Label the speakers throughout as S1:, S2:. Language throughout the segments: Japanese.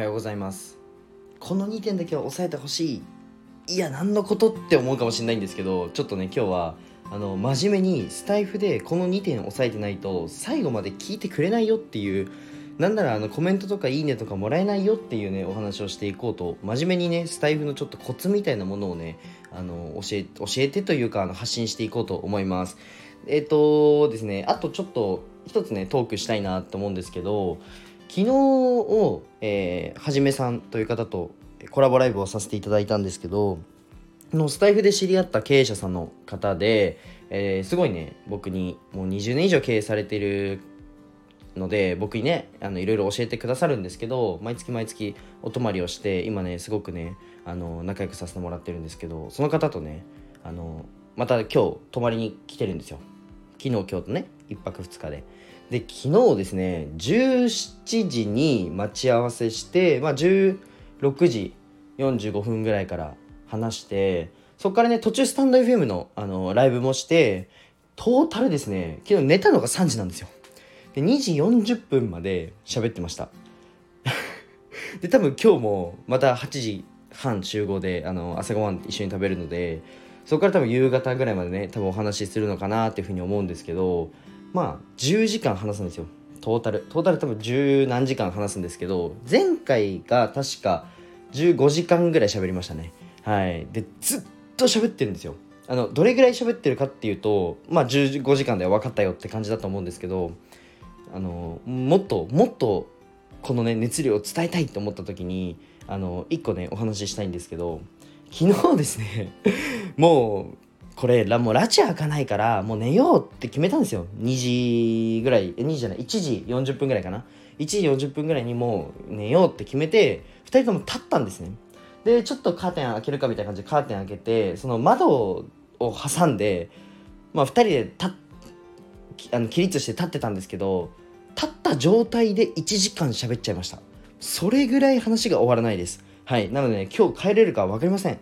S1: はようございます。この2点だけは押さえてほしい。いや何のことって思うかもしれないんですけどちょっとね今日はあの真面目にスタイフでこの2点押さえてないと最後まで聞いてくれないよっていうなんならあのコメントとかいいねとかもらえないよっていうねお話をしていこうと真面目にねスタイフのちょっとコツみたいなものをねあの教え教えてというかあの発信していこうと思います。えっ、とですねあとちょっと一つねトークしたいなと思うんですけど昨日を、えー、はじめさんという方とコラボライブをさせていただいたんですけどのスタイフで知り合った経営者さんの方で、えー、すごいね僕にもう20年以上経営されてるので僕にねあのいろいろ教えてくださるんですけど毎月毎月お泊まりをして今ねすごくねあの仲良くさせてもらってるんですけどその方とねあのまた今日泊まりに来てるんですよ。昨日今日とね1泊2日で。で昨日ですね17時に待ち合わせして、まあ、16時45分ぐらいから話してそこからね途中スタンド FM のあのライブもしてトータルですね昨日寝たのが3時なんですよ。で2時40分まで喋ってました。で多分今日もまた8時半集合であの朝ごはん一緒に食べるのでそこから多分夕方ぐらいまでね多分お話しするのかなっていうふうに思うんですけどまあ10時間話すんですよ。トータル。トータル多分10何時間話すんですけど前回が確か15時間ぐらい喋りましたね。はい。でずっと喋ってるんですよ。あのどれぐらい喋ってるかっていうとまあ15時間で分かったよって感じだと思うんですけどあのもっともっとこのね熱量を伝えたいと思った時にあの1個ねお話ししたいんですけど昨日ですね もうこれもう拉致開かないからもう寝ようって決めたんですよ。2時ぐらい2時じゃない1時40分ぐらいかな。1時40分ぐらいにもう寝ようって決めて2人とも立ったんですね。でちょっとカーテン開けるかみたいな感じでカーテン開けてその窓を挟んでまあ2人で立あの起立して立ってたんですけど立った状態で1時間喋っちゃいました。それぐらい話が終わらないです。はい。なので、ね、今日帰れるか分かりません。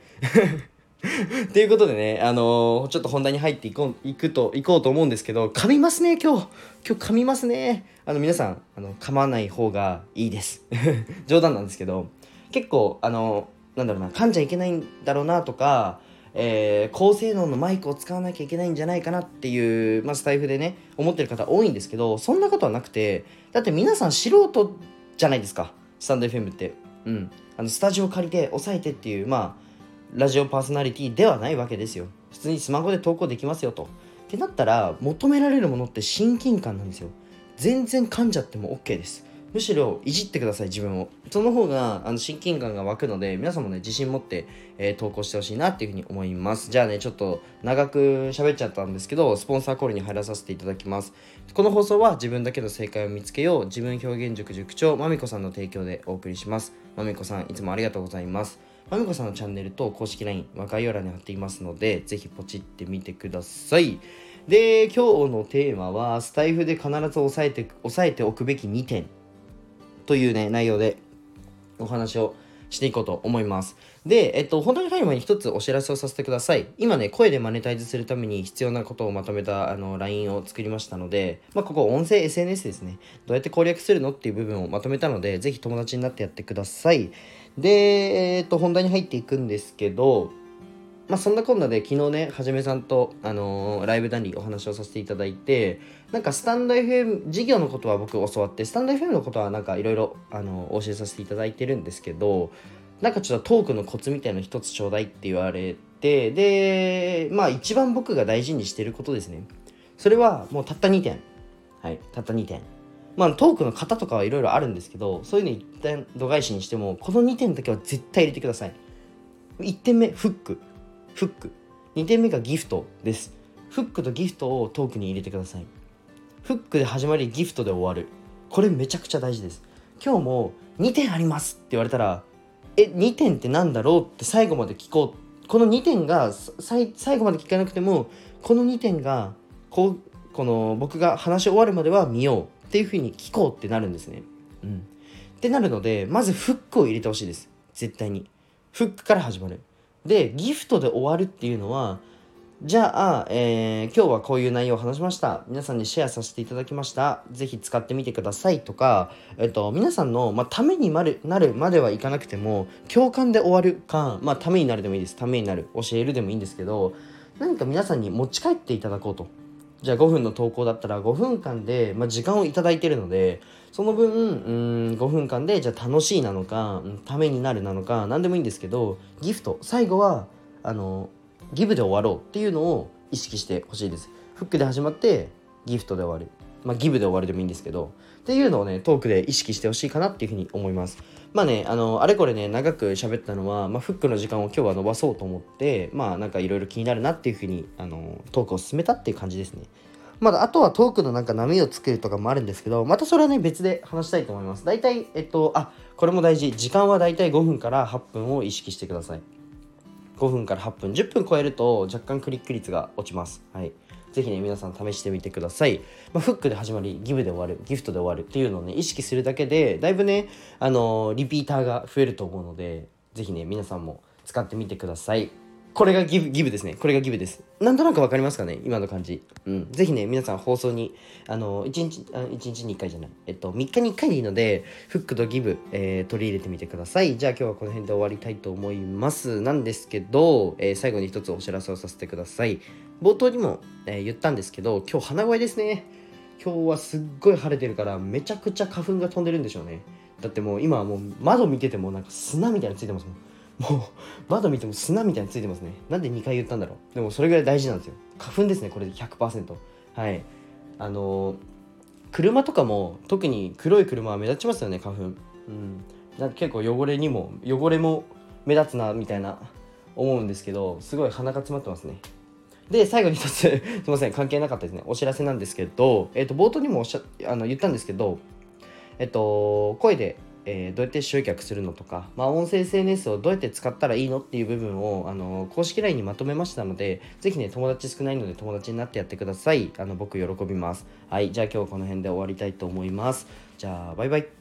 S1: ということでね、あのー、ちょっと本題に入っていこういくといこうと思うんですけど噛みますね今日。今日噛みますね。あの皆さんあの噛まない方がいいです。冗談なんですけど結構あのー、なんだろうな噛んじゃいけないんだろうなとかえー、高性能のマイクを使わなきゃいけないんじゃないかなっていう、まあ、スタイフでね思ってる方多いんですけどそんなことはなくてだって皆さん素人じゃないですか。スタンド FM って。うん。あのスタジオ借りて抑えてっていうまあラジオパーソナリティではないわけですよ。普通にスマホで投稿できますよと。ってなったら求められるものって親近感なんですよ。全然噛んじゃっても OK です。むしろいじってください自分を。その方があの親近感が湧くので皆さんもね自信持って、えー、投稿してほしいなっていうふうに思います。じゃあねちょっと長く喋っちゃったんですけどスポンサーコールに入らさせていただきます。この放送は自分だけの正解を見つけよう自分表現塾塾長まみこさんの提供でお送りします。まみこさんいつもありがとうございます。まみこさんのチャンネルと公式 LINE 若いよう欄に貼っていますのでぜひポチってみてくださいで今日のテーマはスタイフで必ず押さえて押さえておくべき2点というね、内容でお話をしていこうと思います。で、えっと、本当に入る前に一つお知らせをさせてください。今ね、声でマネタイズするために必要なことをまとめたあの LINE を作りましたので、まあ、ここ音声 SNS ですね。どうやって攻略するのっていう部分をまとめたので、ぜひ友達になってやってください。で、えっと、本題に入っていくんですけど、まあ、そんなこんなで昨日ねはじめさんと、あのー、ライブダンリーお話をさせていただいてなんかスタンド FM 事業のことは僕教わってスタンド FM のことはなんかいろいろあの教えさせていただいてるんですけどなんかちょっとトークのコツみたいなの一つちょうだいって言われてでまあ一番僕が大事にしてることですね。それはもうたった2点。はいたった2点。まあトークの型とかはいろいろあるんですけどそういうの一旦度外視にしてもこの2点だけは絶対入れてください。1点目フック。フック。2点目がギフトです。フックとギフトをトークに入れてください。フックで始まりギフトで終わる。これめちゃくちゃ大事です。今日も2点ありますって言われたらえ2点って何だろうって最後まで聞こう。この2点が最後まで聞かなくてもこの2点がこうこの僕が話し終わるまでは見よう。っていうふうに聞こうってなるんですねうんってなるのでまずフックを入れてほしいです絶対にフックから始まるでギフトで終わるっていうのはじゃあ、えー、今日はこういう内容を話しました。皆さんにシェアさせていただきました。ぜひ使ってみてくださいとか、えっと、皆さんの、まあ、ためになるなるまではいかなくても、共感で終わるか、まあ、ためになるでもいいです。ためになる、教えるでもいいんですけど、何か皆さんに持ち帰っていただこうと。じゃあ5分の投稿だったら5分間で、まあ、時間を頂いてるので、その分、うん、5分間で、じゃあ楽しいなのか、ためになるなのか、何でもいいんですけど、ギフト、最後は、あの、ギブで終わろうっていうのを意識してほしいです。フックで始まってギフトで終わる。まあ、ギブで終わるでもいいんですけど、っていうのをね、トークで意識してほしいかなっていうふうに思います。まあね、あの、あれこれね、長く喋ったのは、まあ、フックの時間を今日は伸ばそうと思って、まあ、なんかいろいろ気になるなっていうふうに、あの、トークを進めたっていう感じですね。まだあとはトークのなんか波を作るとかもあるんですけど、またそれはね、別で話したいと思います。大体、えっと、あ、これも大事。時間は大体5分から8分を意識してください。5分から8分10分超えると若干クリック率が落ちますはいぜひね皆さん試してみてください、まあ、フックで始まりギブで終わるギフトで終わるっていうのをね意識するだけでだいぶねあのー、リピーターが増えると思うのでぜひね皆さんも使ってみてください。これがギブギブですね。これがギブです。なんとなくわかりますかね？今の感じ。うん。ぜひね、皆さん放送に、あの、1日、あ1日に1回じゃない。えっと、3日に1回でいいので、フックとギブ、えー、取り入れてみてください。じゃあ今日はこの辺で終わりたいと思います。なんですけど、えー、最後に一つお知らせをさせてください。冒頭にも、えー、言ったんですけど、今日鼻声ですね。今日はすっごい晴れてるから、めちゃくちゃ花粉が飛んでるんでしょうね。だってもう今はもう窓見ててもなんか砂みたいなのついてますもん。もう窓見ても砂みたいについてますね。なんで2回言ったんだろう。でもそれぐらい大事なんですよ。花粉ですねこれで100%はい。あのー、車とかも特に黒い車は目立ちますよね花粉。うん。なんか結構汚れにも汚れも目立つなみたいな思うんですけどすごい鼻が詰まってますね。で最後に一つ すいません関係なかったですね。お知らせなんですけど、えーと、冒頭にもおっしゃあの言ったんですけどえっと声でえー、どうやって集客するのとか、まあ、音声 SNS をどうやって使ったらいいのっていう部分をあの公式 LINE にまとめましたので、ぜひね、友達少ないので友達になってやってください。あの僕喜びます。はい、じゃあ今日はこの辺で終わりたいと思います。じゃあ、バイバイ。